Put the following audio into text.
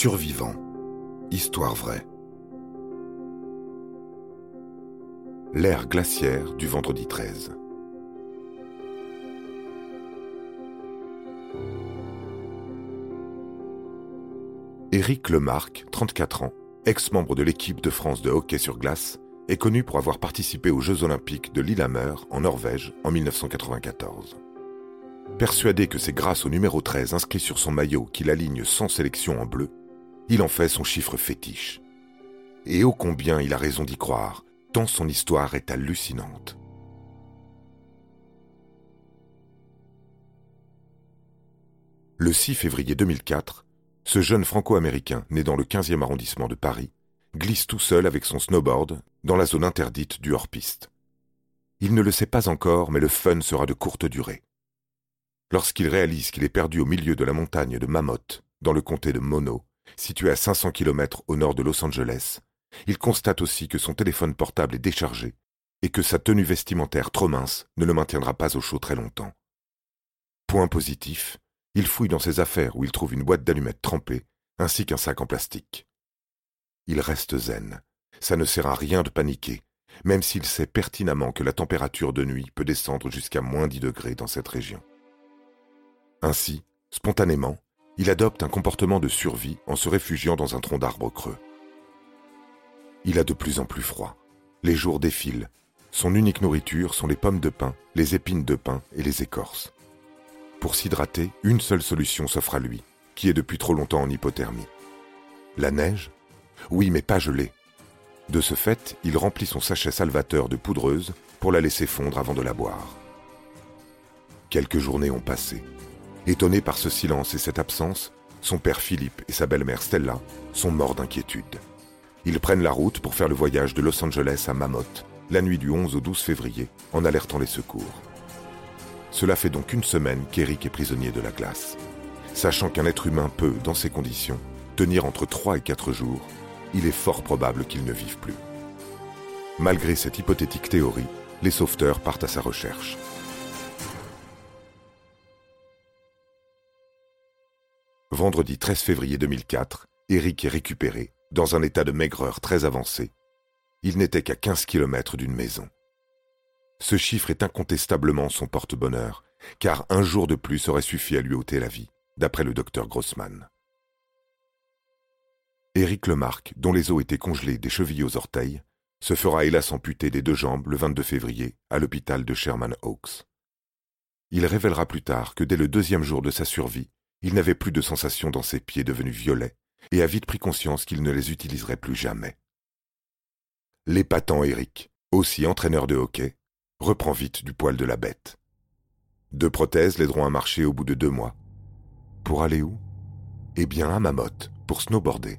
Survivant. Histoire vraie. L'ère glaciaire du vendredi 13. Éric Lemarque, 34 ans, ex-membre de l'équipe de France de hockey sur glace, est connu pour avoir participé aux Jeux olympiques de Lillehammer en Norvège en 1994. Persuadé que c'est grâce au numéro 13 inscrit sur son maillot qu'il aligne sans sélection en bleu, il en fait son chiffre fétiche. Et ô combien il a raison d'y croire, tant son histoire est hallucinante. Le 6 février 2004, ce jeune franco-américain, né dans le 15e arrondissement de Paris, glisse tout seul avec son snowboard dans la zone interdite du hors-piste. Il ne le sait pas encore, mais le fun sera de courte durée. Lorsqu'il réalise qu'il est perdu au milieu de la montagne de Mammoth, dans le comté de Mono, situé à 500 km au nord de Los Angeles, il constate aussi que son téléphone portable est déchargé et que sa tenue vestimentaire trop mince ne le maintiendra pas au chaud très longtemps. Point positif, il fouille dans ses affaires où il trouve une boîte d'allumettes trempée ainsi qu'un sac en plastique. Il reste zen. Ça ne sert à rien de paniquer, même s'il sait pertinemment que la température de nuit peut descendre jusqu'à moins 10 degrés dans cette région. Ainsi, spontanément, il adopte un comportement de survie en se réfugiant dans un tronc d'arbre creux. Il a de plus en plus froid. Les jours défilent. Son unique nourriture sont les pommes de pin, les épines de pin et les écorces. Pour s'hydrater, une seule solution s'offre à lui, qui est depuis trop longtemps en hypothermie. La neige? Oui, mais pas gelée. De ce fait, il remplit son sachet salvateur de poudreuse pour la laisser fondre avant de la boire. Quelques journées ont passé. Étonné par ce silence et cette absence, son père Philippe et sa belle-mère Stella sont morts d'inquiétude. Ils prennent la route pour faire le voyage de Los Angeles à Mammoth, la nuit du 11 au 12 février, en alertant les secours. Cela fait donc une semaine qu'Eric est prisonnier de la glace. Sachant qu'un être humain peut, dans ces conditions, tenir entre 3 et 4 jours, il est fort probable qu'il ne vive plus. Malgré cette hypothétique théorie, les sauveteurs partent à sa recherche. Vendredi 13 février 2004, Eric est récupéré, dans un état de maigreur très avancé. Il n'était qu'à 15 kilomètres d'une maison. Ce chiffre est incontestablement son porte-bonheur, car un jour de plus aurait suffi à lui ôter la vie, d'après le docteur Grossman. Éric Lemarque, dont les os étaient congelés des chevilles aux orteils, se fera hélas amputer des deux jambes le 22 février à l'hôpital de Sherman Oaks. Il révélera plus tard que dès le deuxième jour de sa survie, il n'avait plus de sensations dans ses pieds devenus violets et a vite pris conscience qu'il ne les utiliserait plus jamais. L'épatant Eric, aussi entraîneur de hockey, reprend vite du poil de la bête. Deux prothèses l'aideront à marcher au bout de deux mois. Pour aller où? Eh bien à Mammoth, pour snowboarder.